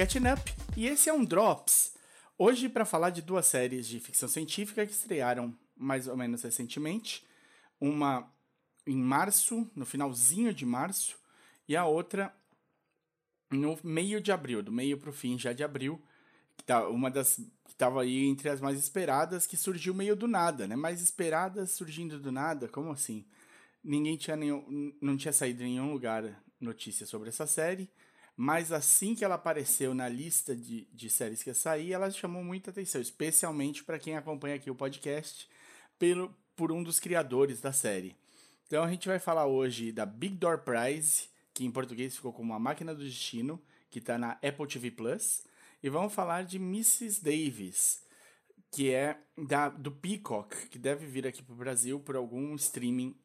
Up e esse é um Drops. Hoje para falar de duas séries de ficção científica que estrearam mais ou menos recentemente, uma em março, no finalzinho de março, e a outra no meio de abril, do meio para o fim já de abril, que tá uma das que estava aí entre as mais esperadas, que surgiu meio do nada, né? Mais esperadas surgindo do nada, como assim? Ninguém tinha nenhum, não tinha saído em nenhum lugar notícia sobre essa série, mas assim que ela apareceu na lista de, de séries que ia sair, ela chamou muita atenção, especialmente para quem acompanha aqui o podcast, pelo, por um dos criadores da série. Então a gente vai falar hoje da Big Door Prize, que em português ficou como A Máquina do Destino, que está na Apple TV Plus, e vamos falar de Mrs. Davis, que é da, do Peacock, que deve vir aqui para o Brasil por algum streaming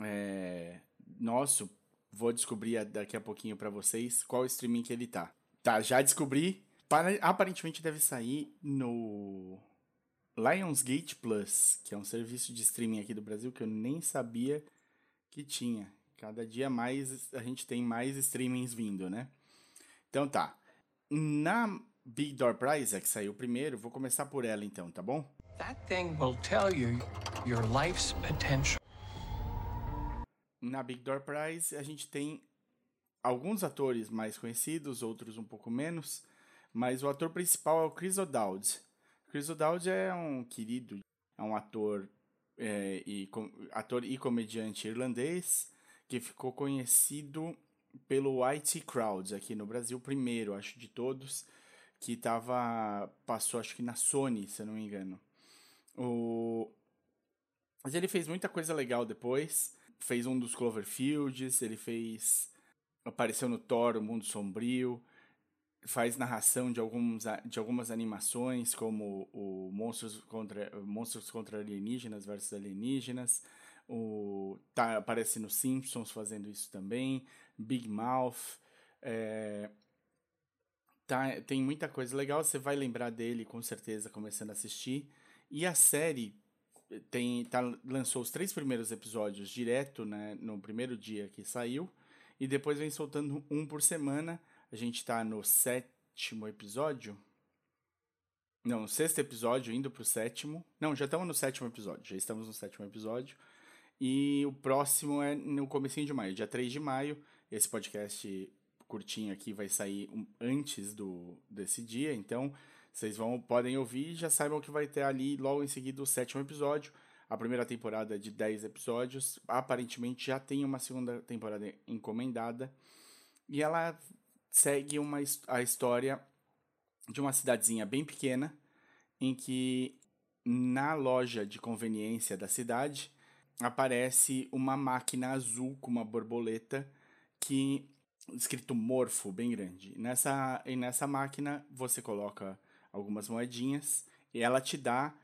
é, nosso. Vou descobrir daqui a pouquinho para vocês qual streaming que ele tá. Tá, já descobri. Aparentemente deve sair no Lionsgate Plus, que é um serviço de streaming aqui do Brasil que eu nem sabia que tinha. Cada dia mais a gente tem mais streamings vindo, né? Então tá. Na Big Door Prize, que saiu primeiro, vou começar por ela então, tá bom? That thing will tell you your life's potential. Na Big Door Prize, a gente tem alguns atores mais conhecidos, outros um pouco menos, mas o ator principal é o Chris O'Dowd. Chris O'Dowd é um querido, é um ator, é, e, com, ator e comediante irlandês que ficou conhecido pelo IT Crowds aqui no Brasil, primeiro, acho, de todos, que tava, passou, acho que na Sony, se eu não me engano. O... Mas ele fez muita coisa legal depois, fez um dos Cloverfields, ele fez... apareceu no Thor, O Mundo Sombrio, faz narração de, alguns, de algumas animações, como o Monstros contra, Monstros contra Alienígenas versus Alienígenas, o, tá, aparece no Simpsons fazendo isso também, Big Mouth, é, tá, tem muita coisa legal, você vai lembrar dele com certeza começando a assistir. E a série tem, tá, lançou os três primeiros episódios direto né, no primeiro dia que saiu, e depois vem soltando um por semana. A gente está no sétimo episódio. Não, no sexto episódio, indo pro sétimo. Não, já estamos no sétimo episódio. Já estamos no sétimo episódio. E o próximo é no comecinho de maio, dia 3 de maio. Esse podcast curtinho aqui vai sair antes do desse dia, então vocês vão podem ouvir e já saibam que vai ter ali logo em seguida o sétimo episódio. A primeira temporada é de 10 episódios, aparentemente já tem uma segunda temporada encomendada. E ela segue uma, a história de uma cidadezinha bem pequena, em que na loja de conveniência da cidade aparece uma máquina azul com uma borboleta que escrito morfo bem grande. Nessa e nessa máquina você coloca algumas moedinhas e ela te dá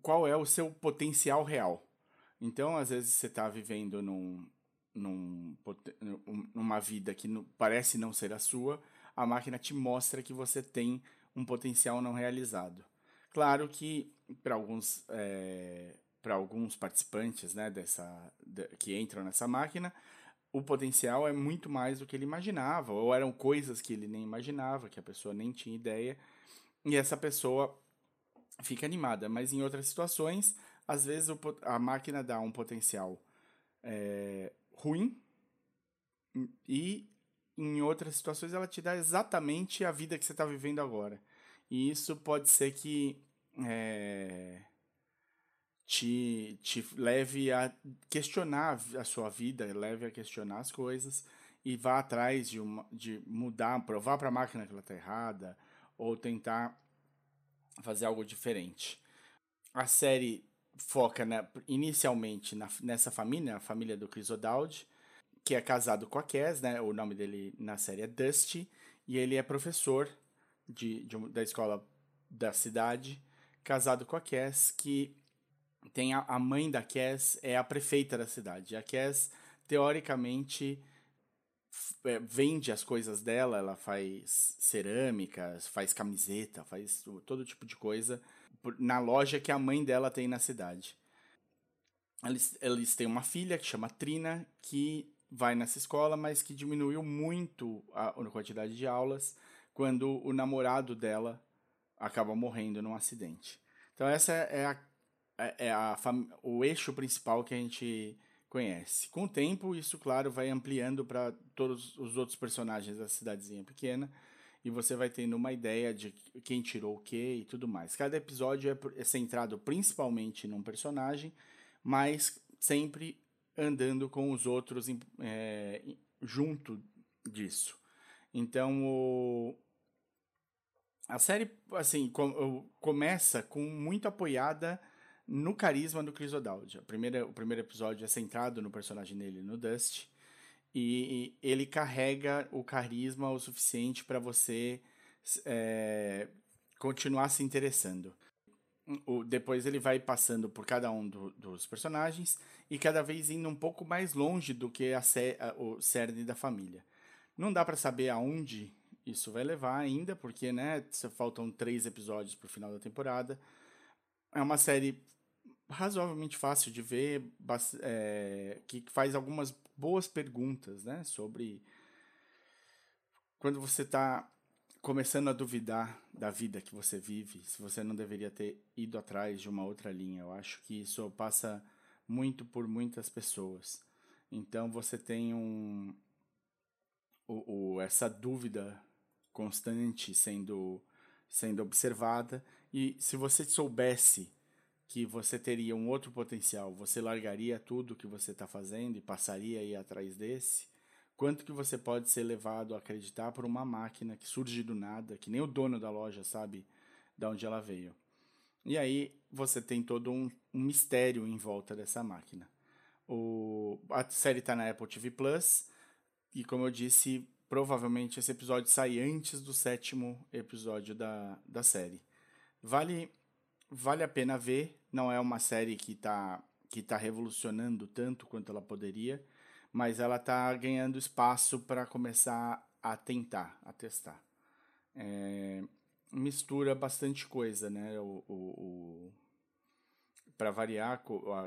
qual é o seu potencial real. Então, às vezes você está vivendo num, num, numa vida que parece não ser a sua, a máquina te mostra que você tem um potencial não realizado. Claro que para alguns é, alguns participantes né, dessa, de, que entram nessa máquina, o potencial é muito mais do que ele imaginava, ou eram coisas que ele nem imaginava, que a pessoa nem tinha ideia, e essa pessoa fica animada. Mas em outras situações, às vezes o, a máquina dá um potencial é, ruim, e em outras situações ela te dá exatamente a vida que você está vivendo agora. E isso pode ser que. É, te, te leve a questionar a sua vida, leve a questionar as coisas e vá atrás de, uma, de mudar, provar para a máquina que ela está errada ou tentar fazer algo diferente. A série foca né, inicialmente na, nessa família, a família do Chris O'Dowd, que é casado com a Cass, né? O nome dele na série é Dusty, e ele é professor de, de da escola da cidade, casado com a Cass, que tem a, a mãe da Cass, é a prefeita da cidade. A Cass, teoricamente, vende as coisas dela, ela faz cerâmicas, faz camiseta, faz todo tipo de coisa na loja que a mãe dela tem na cidade. Eles, eles têm uma filha que chama Trina, que vai nessa escola, mas que diminuiu muito a, a quantidade de aulas. quando o namorado dela acaba morrendo num acidente. Então essa é, a, é, é a, o eixo principal que a gente conhece. Com o tempo, isso, claro, vai ampliando para todos os outros personagens da cidadezinha pequena e você vai tendo uma ideia de quem tirou o que e tudo mais. Cada episódio é, é centrado principalmente num personagem, mas sempre andando com os outros é, junto disso. Então, o, a série, assim, com, começa com muito apoiada no carisma do Chris O'Dowd. O primeiro episódio é centrado no personagem dele, no Dust, e, e ele carrega o carisma o suficiente para você é, continuar se interessando. O, depois ele vai passando por cada um do, dos personagens e cada vez indo um pouco mais longe do que a, a o cerne da família. Não dá para saber aonde isso vai levar ainda, porque né, faltam três episódios para o final da temporada. É uma série razoavelmente fácil de ver, é, que faz algumas boas perguntas né, sobre quando você está começando a duvidar da vida que você vive, se você não deveria ter ido atrás de uma outra linha. Eu acho que isso passa muito por muitas pessoas. Então você tem um, o, o, essa dúvida constante sendo, sendo observada. E se você soubesse que você teria um outro potencial, você largaria tudo que você está fazendo e passaria a ir atrás desse? Quanto que você pode ser levado a acreditar por uma máquina que surge do nada, que nem o dono da loja sabe de onde ela veio? E aí você tem todo um, um mistério em volta dessa máquina. O, a série está na Apple TV Plus e, como eu disse, provavelmente esse episódio sai antes do sétimo episódio da, da série. Vale, vale a pena ver, não é uma série que está que tá revolucionando tanto quanto ela poderia, mas ela está ganhando espaço para começar a tentar, a testar. É, mistura bastante coisa, né? O, o, o para variar,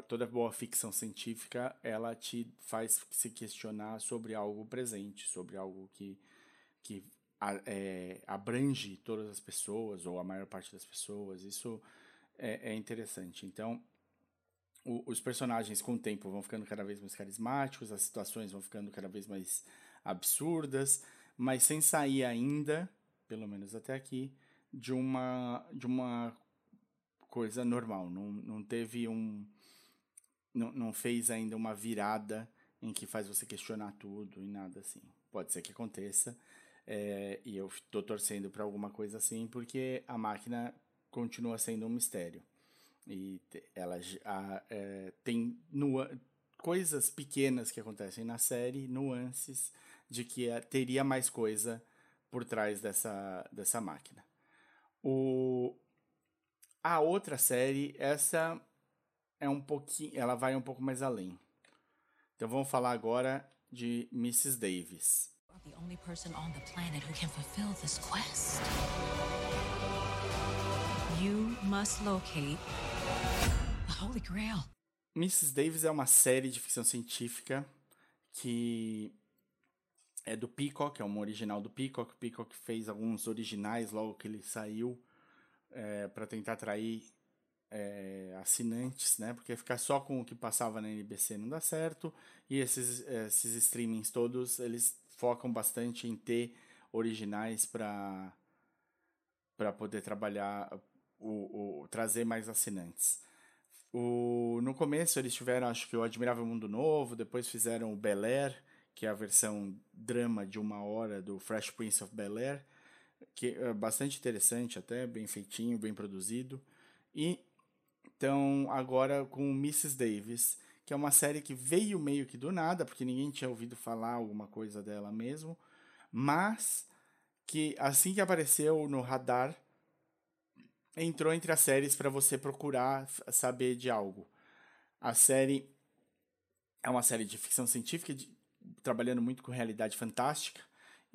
toda boa ficção científica ela te faz se questionar sobre algo presente, sobre algo que, que é, abrange todas as pessoas ou a maior parte das pessoas. Isso é, é interessante. Então, o, os personagens com o tempo vão ficando cada vez mais carismáticos, as situações vão ficando cada vez mais absurdas, mas sem sair ainda, pelo menos até aqui, de uma de uma coisa normal, não, não teve um. Não, não fez ainda uma virada em que faz você questionar tudo e nada assim. Pode ser que aconteça, é, e eu estou torcendo para alguma coisa assim, porque a máquina continua sendo um mistério. E ela a, é, tem coisas pequenas que acontecem na série, nuances de que é, teria mais coisa por trás dessa, dessa máquina. O, a outra série, essa é um pouquinho, ela vai um pouco mais além. Então vamos falar agora de Mrs. Davis. The only person on the planet who can fulfill this quest. Must locate the Holy Grail. Mrs. Davis é uma série de ficção científica que é do Peacock, é uma original do Peacock. O Peacock fez alguns originais logo que ele saiu é, para tentar atrair é, assinantes, né? Porque ficar só com o que passava na NBC não dá certo. E esses, esses streamings todos, eles focam bastante em ter originais para para poder trabalhar, o, o, trazer mais assinantes. O, no começo eles tiveram, acho que o Admirável Mundo Novo, depois fizeram o Bel Air, que é a versão drama de uma hora do Fresh Prince of Bel Air, que é bastante interessante até, bem feitinho, bem produzido. E então agora com Mrs. Davis, que é uma série que veio meio que do nada, porque ninguém tinha ouvido falar alguma coisa dela mesmo, mas que assim que apareceu no radar entrou entre as séries para você procurar saber de algo. A série é uma série de ficção científica de, trabalhando muito com realidade fantástica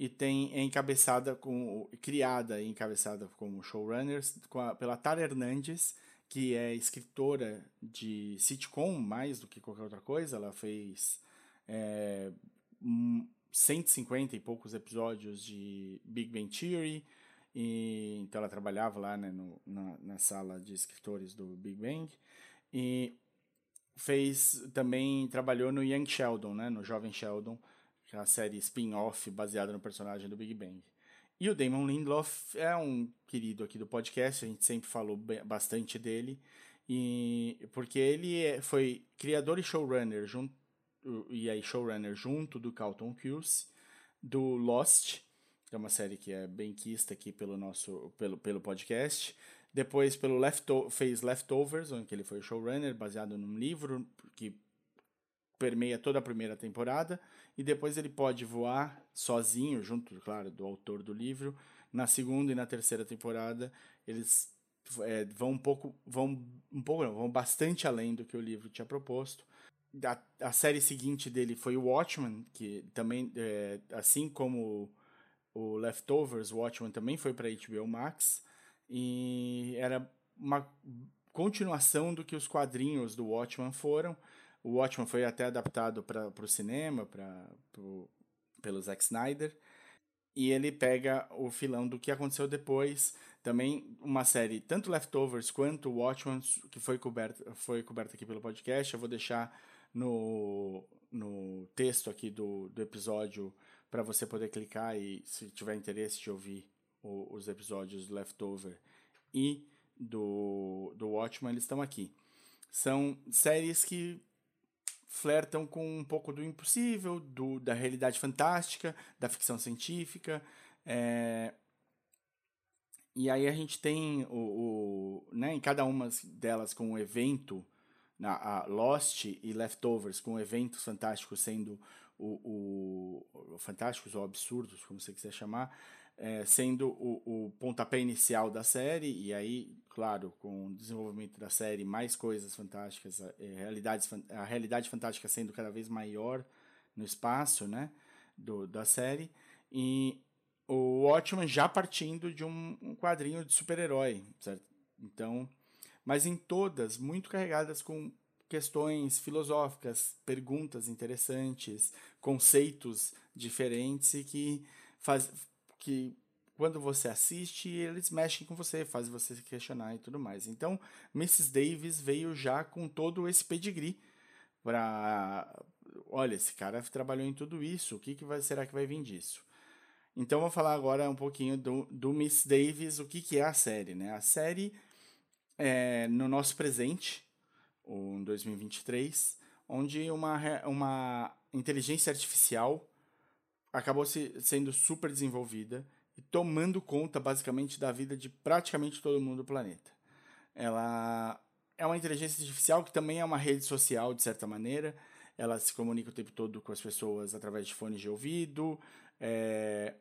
e tem é encabeçada com criada e encabeçada como showrunners a, pela Tara Hernandes, que é escritora de sitcom mais do que qualquer outra coisa. Ela fez é, 150 e poucos episódios de Big Bang Theory. E, então ela trabalhava lá né, no, na, na sala de escritores do Big Bang. E fez também trabalhou no Young Sheldon, né, no Jovem Sheldon, que é a série spin-off baseada no personagem do Big Bang. E o Damon Lindelof é um querido aqui do podcast, a gente sempre falou bastante dele, e porque ele é, foi criador e showrunner junto e aí showrunner junto do Carlton Cuse, do Lost, que é uma série que é bem quista aqui pelo nosso pelo, pelo podcast. Depois pelo Lefto fez Leftovers, onde ele foi showrunner, baseado num livro que permeia toda a primeira temporada. E depois ele pode voar sozinho, junto, claro, do autor do livro. Na segunda e na terceira temporada, eles é, vão um pouco, vão um pouco, não, vão bastante além do que o livro tinha proposto. A, a série seguinte dele foi o Watchmen, que também, é, assim como o Leftovers, Watchmen também foi para HBO Max e era uma continuação do que os quadrinhos do Watchmen foram. O Watchmen foi até adaptado para o cinema, pra, pro, pelo Zack Snyder. E ele pega o filão do que aconteceu depois. Também uma série, tanto Leftovers quanto Watchmen, que foi coberta, foi coberta aqui pelo podcast. Eu vou deixar no, no texto aqui do, do episódio para você poder clicar e, se tiver interesse de ouvir o, os episódios do Leftover e do, do Watchmen, eles estão aqui. São séries que flertam com um pouco do impossível, do, da realidade fantástica, da ficção científica. É... E aí a gente tem o, o né, em cada uma delas com um evento, na, Lost e Leftovers, com eventos fantásticos sendo o, o, o fantásticos ou absurdos, como você quiser chamar, é, sendo o, o pontapé inicial da série, e aí, claro, com o desenvolvimento da série, mais coisas fantásticas, é, realidades, a realidade fantástica sendo cada vez maior no espaço né, do, da série, e o Watchmen já partindo de um, um quadrinho de super-herói, certo? Então, mas em todas muito carregadas com questões filosóficas, perguntas interessantes, conceitos diferentes e que faz que quando você assiste, eles mexem com você, fazem você se questionar e tudo mais. Então, Mrs. Davis veio já com todo esse pedigree para olha, esse cara trabalhou em tudo isso, o que, que vai, será que vai vir disso? Então, vou falar agora um pouquinho do, do Miss Davis, o que, que é a série, né? A série é no nosso presente, em 2023, onde uma, uma inteligência artificial acabou se, sendo super desenvolvida e tomando conta basicamente da vida de praticamente todo mundo do planeta. Ela é uma inteligência artificial que também é uma rede social de certa maneira. Ela se comunica o tempo todo com as pessoas através de fones de ouvido. É...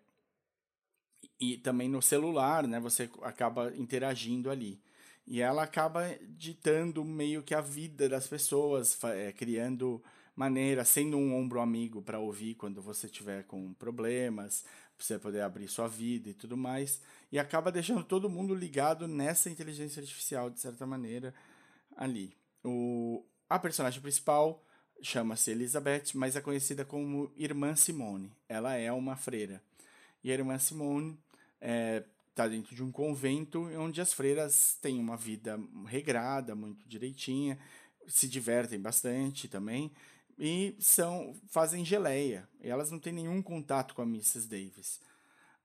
E também no celular, né? Você acaba interagindo ali. E ela acaba ditando meio que a vida das pessoas, é, criando maneira, sendo um ombro amigo para ouvir quando você tiver com problemas, para você poder abrir sua vida e tudo mais, e acaba deixando todo mundo ligado nessa inteligência artificial de certa maneira ali. O a personagem principal chama-se Elizabeth, mas é conhecida como Irmã Simone. Ela é uma freira. E a Irmã Simone está dentro de um convento onde as freiras têm uma vida regrada, muito direitinha, se divertem bastante também e são fazem geleia. Elas não têm nenhum contato com a Mrs. Davis.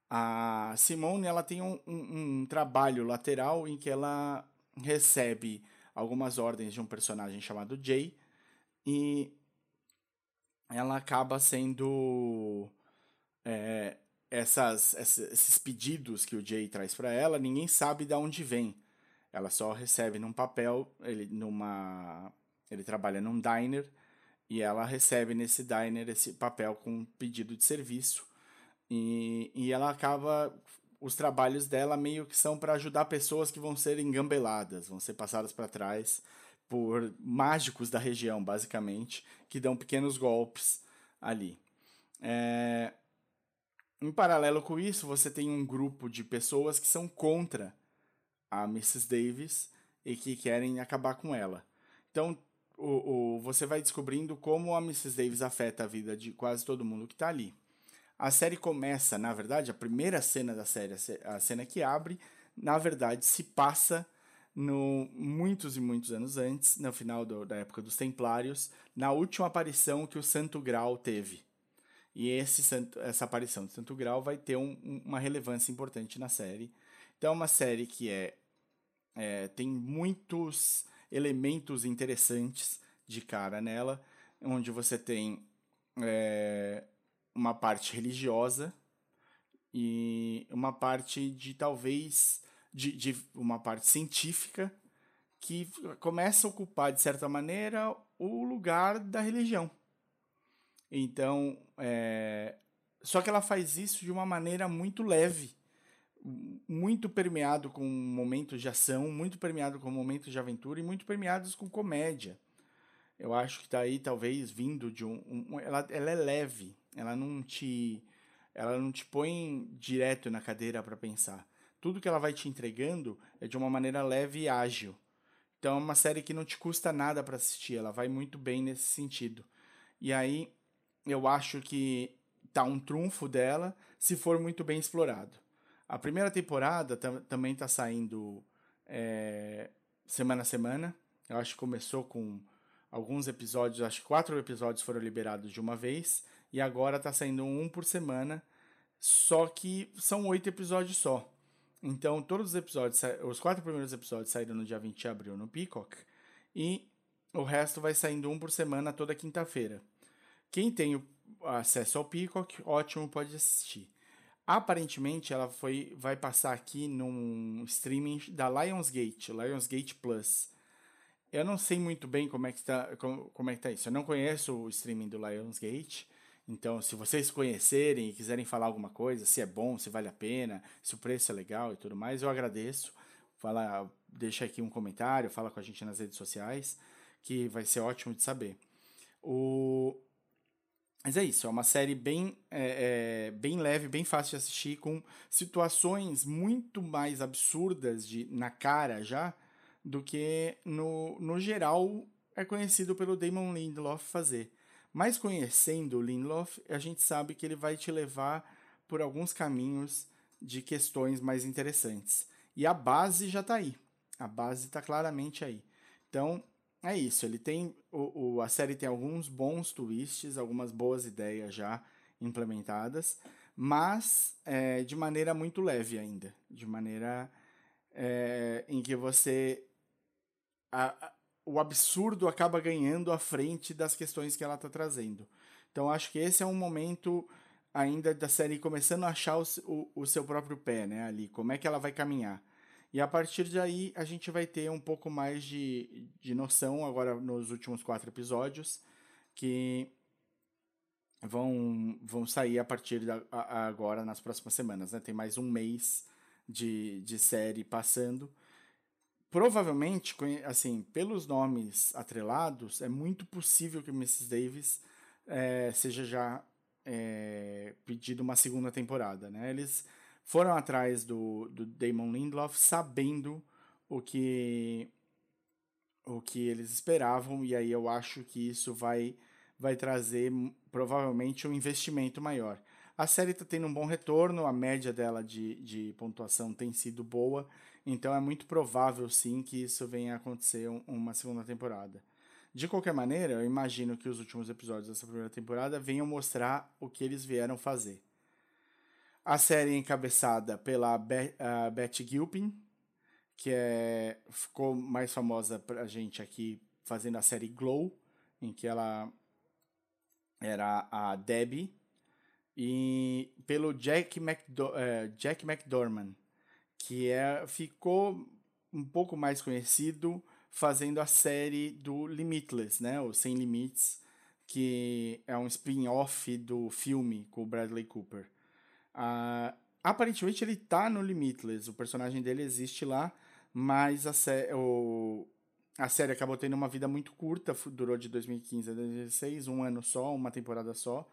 A Simone ela tem um, um, um trabalho lateral em que ela recebe algumas ordens de um personagem chamado Jay e ela acaba sendo é, essas, esses pedidos que o Jay traz para ela, ninguém sabe de onde vem. Ela só recebe num papel, ele numa ele trabalha num diner e ela recebe nesse diner esse papel com pedido de serviço. E, e ela acaba. Os trabalhos dela meio que são para ajudar pessoas que vão ser engambeladas, vão ser passadas para trás por mágicos da região, basicamente, que dão pequenos golpes ali. É... Em paralelo com isso, você tem um grupo de pessoas que são contra a Mrs. Davis e que querem acabar com ela. Então, o, o, você vai descobrindo como a Mrs. Davis afeta a vida de quase todo mundo que está ali. A série começa, na verdade, a primeira cena da série, a cena que abre, na verdade, se passa no muitos e muitos anos antes, no final do, da época dos Templários, na última aparição que o Santo Grau teve. E esse santo, essa aparição do Santo Grau vai ter um, uma relevância importante na série. Então é uma série que é, é tem muitos elementos interessantes de cara nela, onde você tem é, uma parte religiosa e uma parte de talvez de, de uma parte científica que começa a ocupar, de certa maneira, o lugar da religião. Então, é... só que ela faz isso de uma maneira muito leve, muito permeado com momentos de ação, muito permeado com momentos de aventura e muito permeados com comédia. Eu acho que está aí talvez vindo de um, um ela, ela é leve, ela não te ela não te põe direto na cadeira para pensar tudo que ela vai te entregando é de uma maneira leve e ágil. Então é uma série que não te custa nada para assistir, ela vai muito bem nesse sentido. E aí eu acho que tá um trunfo dela se for muito bem explorado. A primeira temporada também está saindo é, semana a semana. Eu acho que começou com alguns episódios, acho que quatro episódios foram liberados de uma vez, e agora está saindo um por semana, só que são oito episódios só. Então, todos os episódios, os quatro primeiros episódios saíram no dia 20 de abril no Peacock e o resto vai saindo um por semana toda quinta-feira. Quem tem acesso ao Peacock, ótimo, pode assistir. Aparentemente, ela foi, vai passar aqui num streaming da Lionsgate, Lionsgate Plus. Eu não sei muito bem como é que está como, como é que tá isso. Eu não conheço o streaming do Lionsgate. Então, se vocês conhecerem e quiserem falar alguma coisa, se é bom, se vale a pena, se o preço é legal e tudo mais, eu agradeço. Fala, deixa aqui um comentário, fala com a gente nas redes sociais, que vai ser ótimo de saber. O... Mas é isso, é uma série bem, é, é, bem leve, bem fácil de assistir, com situações muito mais absurdas de, na cara já do que no, no geral é conhecido pelo Damon Lindelof fazer. Mas conhecendo o Lindelof, a gente sabe que ele vai te levar por alguns caminhos de questões mais interessantes. E a base já está aí. A base está claramente aí. Então, é isso. Ele tem. O, o, a série tem alguns bons twists, algumas boas ideias já implementadas, mas é, de maneira muito leve ainda. De maneira é, em que você. A, o absurdo acaba ganhando à frente das questões que ela está trazendo. Então acho que esse é um momento ainda da série começando a achar o, o, o, seu próprio pé, né, ali, como é que ela vai caminhar. E a partir daí a gente vai ter um pouco mais de, de noção agora nos últimos quatro episódios que vão, vão sair a partir de agora nas próximas semanas, né? Tem mais um mês de, de série passando provavelmente, assim, pelos nomes atrelados, é muito possível que Mrs. Davis é, seja já é, pedido uma segunda temporada, né? Eles foram atrás do, do Damon Lindelof sabendo o que o que eles esperavam e aí eu acho que isso vai vai trazer provavelmente um investimento maior. A série está tendo um bom retorno, a média dela de, de pontuação tem sido boa, então é muito provável sim que isso venha a acontecer um, uma segunda temporada. De qualquer maneira, eu imagino que os últimos episódios dessa primeira temporada venham mostrar o que eles vieram fazer. A série é encabeçada pela Be uh, Gilpin, que é, ficou mais famosa pra gente aqui fazendo a série Glow, em que ela era a Debbie, e pelo Jack, McDo uh, Jack McDormand, que é, ficou um pouco mais conhecido fazendo a série do Limitless, né, o Sem Limites, que é um spin-off do filme com o Bradley Cooper. Uh, aparentemente ele tá no Limitless, o personagem dele existe lá, mas a, sé o, a série acabou tendo uma vida muito curta, durou de 2015 a 2016, um ano só, uma temporada só.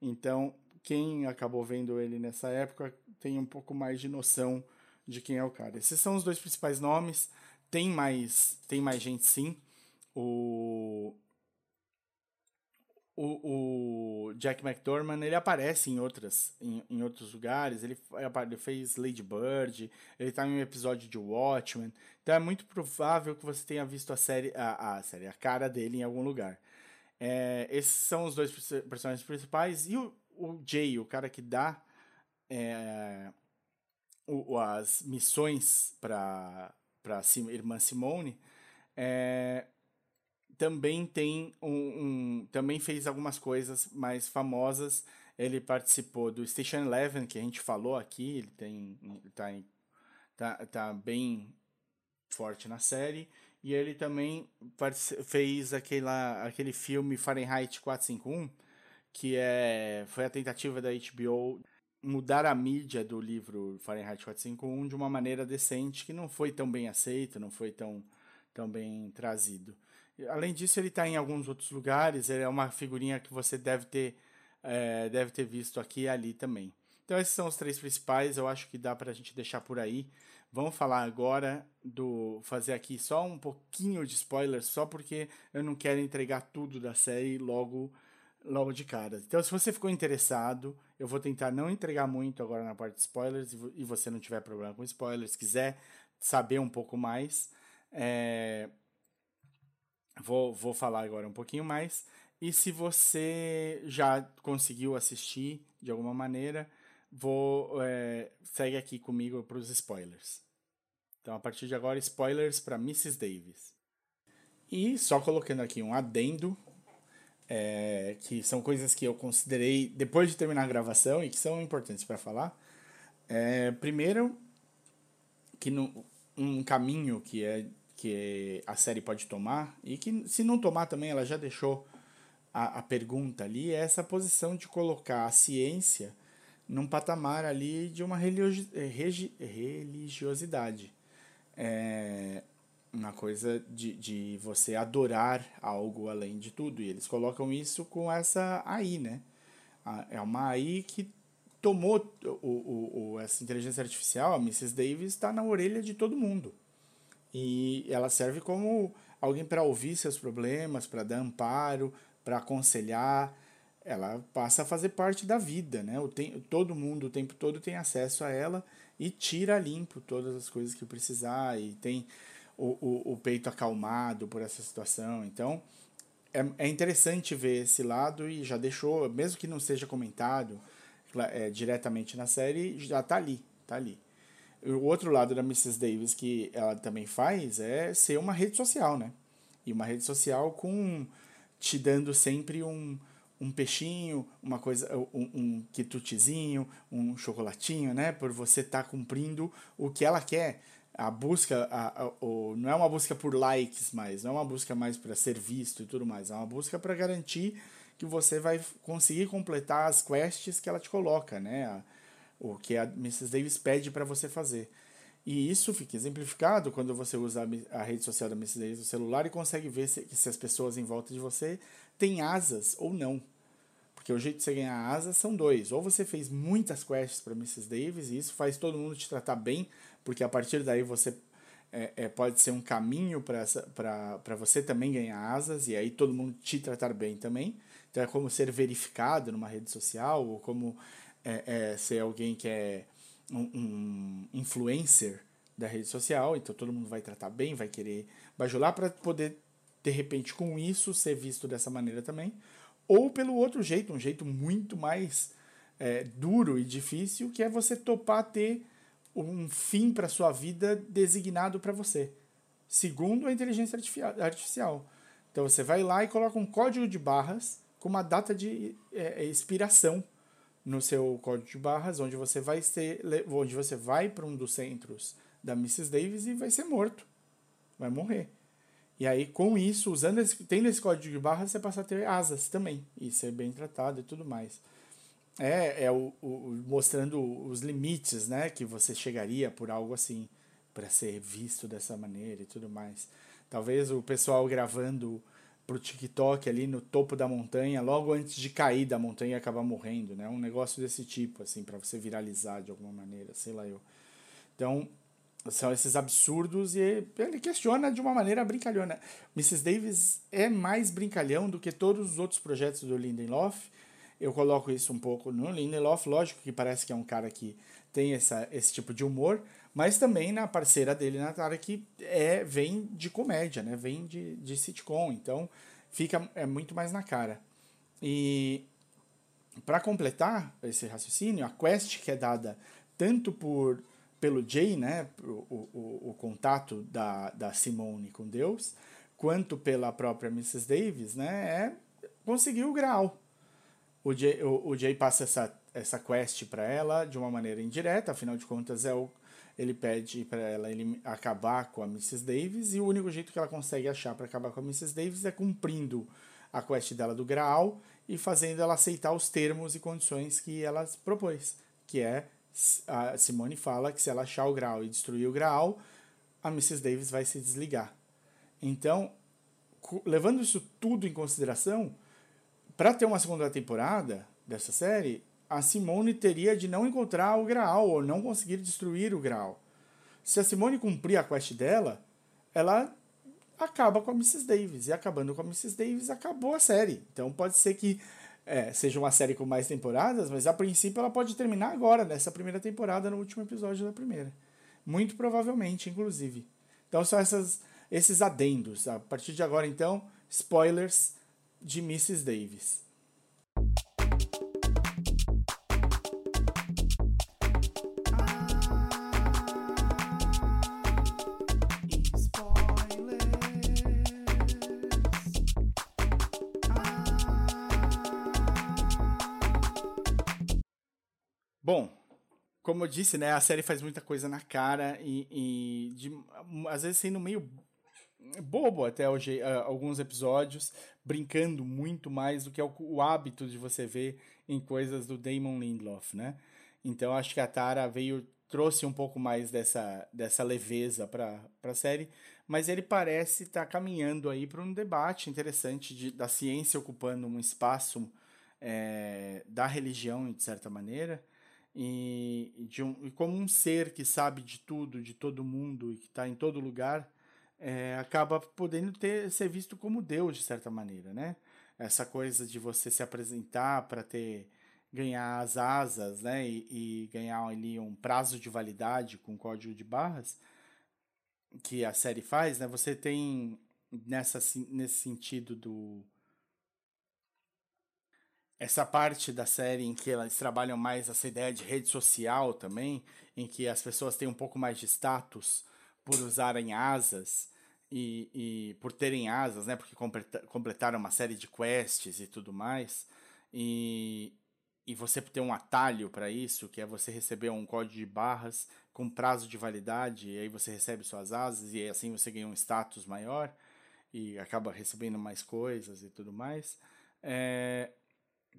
Então, quem acabou vendo ele nessa época tem um pouco mais de noção de quem é o cara. Esses são os dois principais nomes. Tem mais, tem mais gente sim. O o, o Jack McDormand ele aparece em outras em, em outros lugares. Ele, ele fez Lady Bird ele está em um episódio de Watchmen. Então é muito provável que você tenha visto a série a, a série a cara dele em algum lugar. É, esses são os dois personagens principais. E o, o Jay o cara que dá é, o, as missões para para irmã Simone é, também tem um, um, também fez algumas coisas mais famosas. Ele participou do Station Eleven que a gente falou aqui. Ele tem tá, em, tá, tá bem forte na série e ele também fez aquela, aquele filme Fahrenheit 451 que é foi a tentativa da HBO mudar a mídia do livro Fahrenheit 451 de uma maneira decente que não foi tão bem aceito, não foi tão, tão bem trazido. Além disso, ele está em alguns outros lugares. Ele é uma figurinha que você deve ter, é, deve ter visto aqui e ali também. Então, esses são os três principais. Eu acho que dá para a gente deixar por aí. Vamos falar agora do. fazer aqui só um pouquinho de spoilers, só porque eu não quero entregar tudo da série logo, logo de cara. Então, se você ficou interessado, eu vou tentar não entregar muito agora na parte de spoilers e você não tiver problema com spoilers, quiser saber um pouco mais. É, Vou, vou falar agora um pouquinho mais. E se você já conseguiu assistir de alguma maneira, vou é, segue aqui comigo para os spoilers. Então, a partir de agora, spoilers para Mrs. Davis. E só colocando aqui um adendo, é, que são coisas que eu considerei depois de terminar a gravação e que são importantes para falar. É, primeiro, que no, um caminho que é que a série pode tomar, e que se não tomar também, ela já deixou a, a pergunta ali, é essa posição de colocar a ciência num patamar ali de uma religiosidade. É uma coisa de, de você adorar algo além de tudo. E eles colocam isso com essa AI, né? É uma AI que tomou o, o, o, essa inteligência artificial, a Mrs. Davis, está na orelha de todo mundo. E ela serve como alguém para ouvir seus problemas, para dar amparo, para aconselhar. Ela passa a fazer parte da vida, né? O tem, todo mundo o tempo todo tem acesso a ela e tira limpo todas as coisas que precisar e tem o, o, o peito acalmado por essa situação. Então, é, é interessante ver esse lado e já deixou, mesmo que não seja comentado é, diretamente na série, já tá ali, tá ali. O outro lado da Mrs. Davis que ela também faz é ser uma rede social, né? E uma rede social com te dando sempre um, um peixinho, uma coisa, um, um quitutezinho, um chocolatinho, né? Por você estar tá cumprindo o que ela quer. A busca, a, a, o, não é uma busca por likes mais, não é uma busca mais para ser visto e tudo mais, é uma busca para garantir que você vai conseguir completar as quests que ela te coloca, né? A, o que a Mrs. Davis pede para você fazer. E isso fica exemplificado quando você usa a rede social da Mrs. Davis no celular e consegue ver se, se as pessoas em volta de você têm asas ou não. Porque o jeito de você ganhar asas são dois. Ou você fez muitas quests para Mrs. Davis e isso faz todo mundo te tratar bem, porque a partir daí você é, é, pode ser um caminho para você também ganhar asas e aí todo mundo te tratar bem também. Então é como ser verificado numa rede social ou como é, é, ser alguém que é um, um, influencer da rede social, então todo mundo vai tratar bem, vai querer bajular para poder, de repente, com isso, ser visto dessa maneira também. Ou pelo outro jeito, um jeito muito mais é, duro e difícil, que é você topar ter um fim para sua vida designado para você, segundo a inteligência artificial. Então você vai lá e coloca um código de barras com uma data de é, expiração no seu código de barras, onde você vai ser, onde você vai para um dos centros da Mrs. Davis e vai ser morto, vai morrer. E aí, com isso, usando esse, tendo esse código de barras, você passa a ter asas também, e ser bem tratado e tudo mais. É, é o, o mostrando os limites, né, que você chegaria por algo assim, para ser visto dessa maneira e tudo mais. Talvez o pessoal gravando pro TikTok ali no topo da montanha, logo antes de cair da montanha e acabar morrendo, né? Um negócio desse tipo, assim, para você viralizar de alguma maneira, sei lá eu. Então, são esses absurdos e ele questiona de uma maneira brincalhona. Mrs. Davis é mais brincalhão do que todos os outros projetos do Lindelof. Eu coloco isso um pouco no Lindelof, lógico que parece que é um cara que tem essa, esse tipo de humor, mas também na parceira dele, Natália, que é, vem de comédia, né? Vem de, de sitcom, então fica é muito mais na cara. E para completar esse raciocínio, a quest que é dada tanto por pelo Jay, né, o, o, o contato da, da Simone com Deus, quanto pela própria Mrs. Davis, né, é conseguir o grau. O Jay, o, o Jay passa essa, essa quest para ela de uma maneira indireta, afinal de contas é o, ele pede para ela acabar com a Mrs. Davis e o único jeito que ela consegue achar para acabar com a Mrs. Davis é cumprindo a quest dela do Graal e fazendo ela aceitar os termos e condições que ela propôs, que é a Simone fala que se ela achar o Graal e destruir o Graal, a Mrs. Davis vai se desligar. Então, levando isso tudo em consideração, para ter uma segunda temporada dessa série, a Simone teria de não encontrar o Graal ou não conseguir destruir o Graal. Se a Simone cumprir a quest dela, ela acaba com a Mrs. Davis. E acabando com a Mrs. Davis, acabou a série. Então pode ser que é, seja uma série com mais temporadas, mas a princípio ela pode terminar agora, nessa primeira temporada, no último episódio da primeira. Muito provavelmente, inclusive. Então são essas, esses adendos. A partir de agora, então, spoilers de Mrs. Davis. Bom, como eu disse, né, a série faz muita coisa na cara e, e de, às vezes sendo meio bobo até hoje, uh, alguns episódios, brincando muito mais do que é o, o, hábito de você ver em coisas do Damon Lindelof, né? Então acho que a Tara veio trouxe um pouco mais dessa, dessa leveza para a série, mas ele parece estar tá caminhando aí para um debate interessante de, da ciência ocupando um espaço é, da religião, de certa maneira, e, de um, e como um ser que sabe de tudo, de todo mundo e que está em todo lugar, é, acaba podendo ter, ser visto como Deus, de certa maneira, né? Essa coisa de você se apresentar para ter ganhar as asas, né, e, e, ganhar ali um prazo de validade com código de barras que a série faz, né? Você tem nessa nesse sentido do essa parte da série em que elas trabalham mais essa ideia de rede social também, em que as pessoas têm um pouco mais de status por usarem asas e, e por terem asas, né? Porque completaram uma série de quests e tudo mais. E, e você tem um atalho para isso, que é você receber um código de barras com prazo de validade, e aí você recebe suas asas, e assim você ganha um status maior e acaba recebendo mais coisas e tudo mais. É,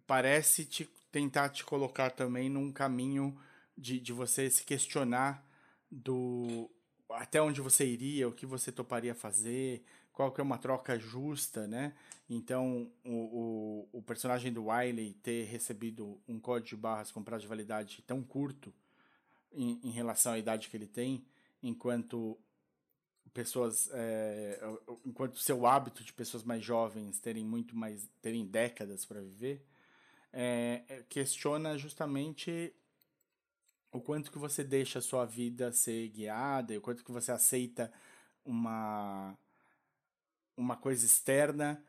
parece te, tentar te colocar também num caminho de, de você se questionar do até onde você iria, o que você toparia fazer, qual que é uma troca justa, né? Então, o, o, o personagem do Wiley ter recebido um código de barras com prazo de validade tão curto em, em relação à idade que ele tem, enquanto pessoas é, enquanto seu hábito de pessoas mais jovens terem muito mais terem décadas para viver é, é, questiona justamente o quanto que você deixa a sua vida ser guiada, o quanto que você aceita uma uma coisa externa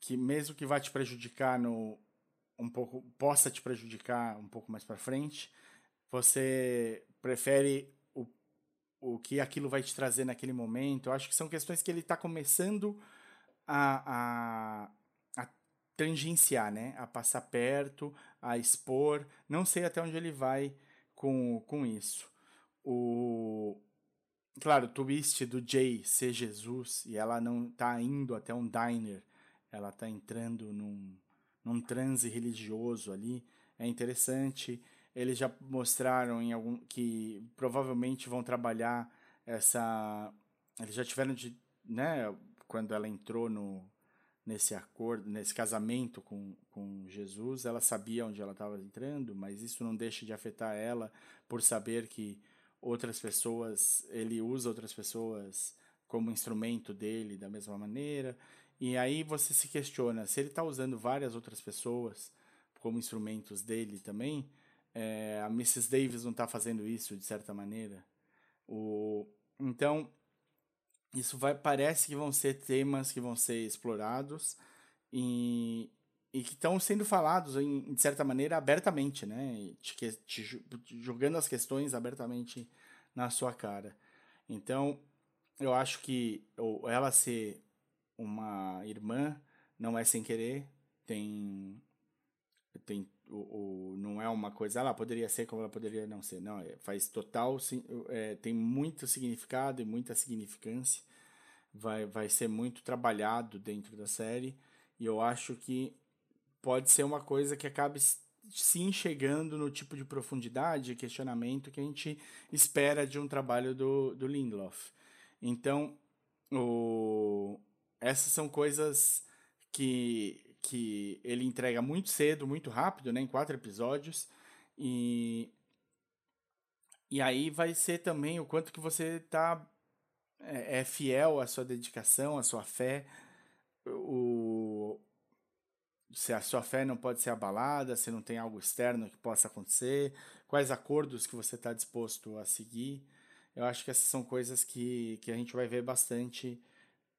que mesmo que vá te prejudicar no um pouco possa te prejudicar um pouco mais para frente, você prefere o, o que aquilo vai te trazer naquele momento. Eu acho que são questões que ele está começando a, a tangenciar, né? A passar perto, a expor. Não sei até onde ele vai com, com isso. O claro, o twist do Jay ser Jesus e ela não tá indo até um diner, ela tá entrando num, num transe religioso ali, é interessante. Eles já mostraram em algum que provavelmente vão trabalhar essa eles já tiveram de, né, quando ela entrou no nesse acordo, nesse casamento com, com Jesus, ela sabia onde ela estava entrando, mas isso não deixa de afetar ela por saber que outras pessoas, ele usa outras pessoas como instrumento dele da mesma maneira. E aí você se questiona, se ele está usando várias outras pessoas como instrumentos dele também, é, a Mrs. Davis não está fazendo isso de certa maneira. O, então, isso vai, parece que vão ser temas que vão ser explorados e, e que estão sendo falados, em, de certa maneira, abertamente, né? Te, te, jogando as questões abertamente na sua cara. Então, eu acho que ela ser uma irmã não é sem querer, tem tem o, o, não é uma coisa, ela poderia ser como ela poderia não ser. Não, é, faz total, é, tem muito significado e muita significância. Vai, vai ser muito trabalhado dentro da série. E eu acho que pode ser uma coisa que acabe se enxergando no tipo de profundidade e questionamento que a gente espera de um trabalho do, do Lindelof. Então, o, essas são coisas que que ele entrega muito cedo, muito rápido, né, em quatro episódios. E e aí vai ser também o quanto que você tá é, é fiel à sua dedicação, à sua fé. O se a sua fé não pode ser abalada, se não tem algo externo que possa acontecer, quais acordos que você está disposto a seguir. Eu acho que essas são coisas que, que a gente vai ver bastante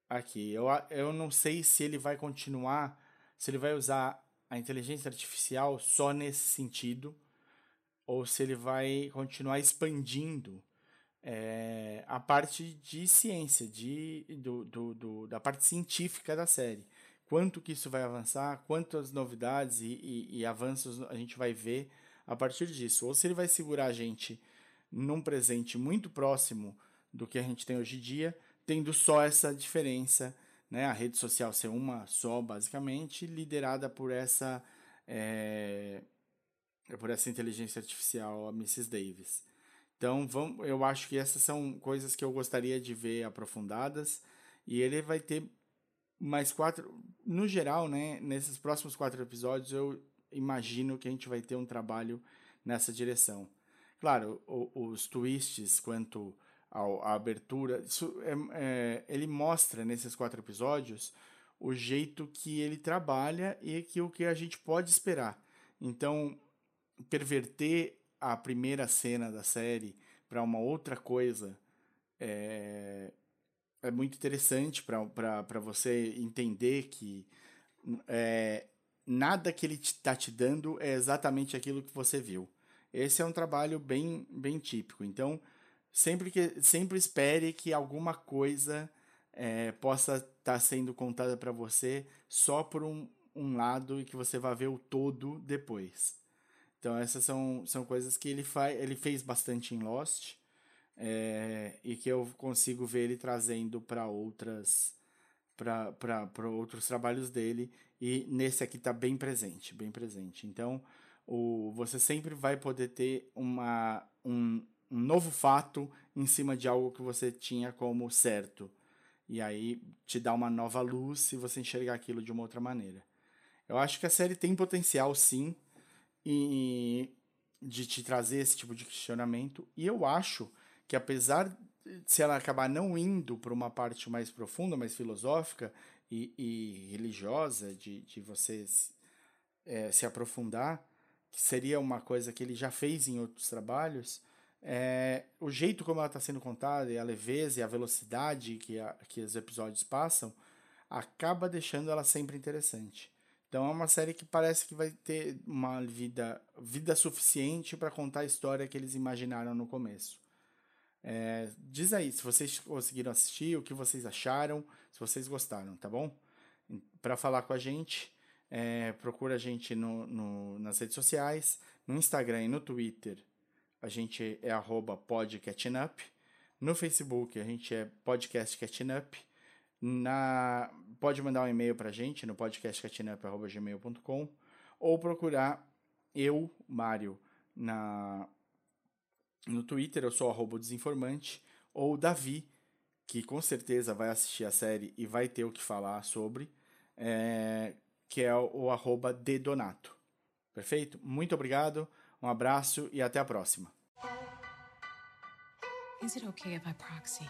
aqui. Eu, eu não sei se ele vai continuar se ele vai usar a inteligência artificial só nesse sentido ou se ele vai continuar expandindo é, a parte de ciência, de, do, do, do, da parte científica da série. Quanto que isso vai avançar, quantas novidades e, e, e avanços a gente vai ver a partir disso. Ou se ele vai segurar a gente num presente muito próximo do que a gente tem hoje em dia, tendo só essa diferença né, a rede social ser uma só, basicamente, liderada por essa, é, por essa inteligência artificial, a Mrs. Davis. Então, vamos, eu acho que essas são coisas que eu gostaria de ver aprofundadas. E ele vai ter mais quatro. No geral, né, nesses próximos quatro episódios, eu imagino que a gente vai ter um trabalho nessa direção. Claro, os twists quanto a, abertura. Isso é, é, ele mostra nesses quatro episódios o jeito que ele trabalha e que o que a gente pode esperar. Então, perverter a primeira cena da série para uma outra coisa é, é muito interessante para você entender que é, nada que ele está te dando é exatamente aquilo que você viu. Esse é um trabalho bem, bem típico. Então, sempre, que, sempre espere que alguma coisa é, possa estar tá sendo contada para você só por um, um lado e que você vai ver o todo depois. Então essas são, são coisas que ele, faz, ele fez bastante em Lost é, e que eu consigo ver ele trazendo para outras para outros trabalhos dele e nesse aqui está bem presente, bem presente. Então o, você sempre vai poder ter uma, um, um novo fato em cima de algo que você tinha como certo. E aí te dá uma nova luz se você enxergar aquilo de uma outra maneira. Eu acho que a série tem potencial sim e de te trazer esse tipo de questionamento. E eu acho que apesar se ela acabar não indo para uma parte mais profunda, mais filosófica e, e religiosa, de, de você é, se aprofundar, que seria uma coisa que ele já fez em outros trabalhos, é, o jeito como ela está sendo contada, e a leveza e a velocidade que, a, que os episódios passam, acaba deixando ela sempre interessante. Então é uma série que parece que vai ter uma vida, vida suficiente para contar a história que eles imaginaram no começo. É, diz aí se vocês conseguiram assistir, o que vocês acharam, se vocês gostaram, tá bom? Para falar com a gente, é, procura a gente no, no, nas redes sociais, no Instagram e no Twitter a gente é arroba podcatchingup. No Facebook a gente é podcastcatchingup. Na, pode mandar um e-mail para a gente no podcastcatchingup.gmail.com ou procurar eu, Mário, na, no Twitter, eu sou arroba desinformante, ou Davi, que com certeza vai assistir a série e vai ter o que falar sobre, é, que é o, arroba dedonato. Perfeito? Muito obrigado. Um abraço e até a próxima. Is it okay if I proxy?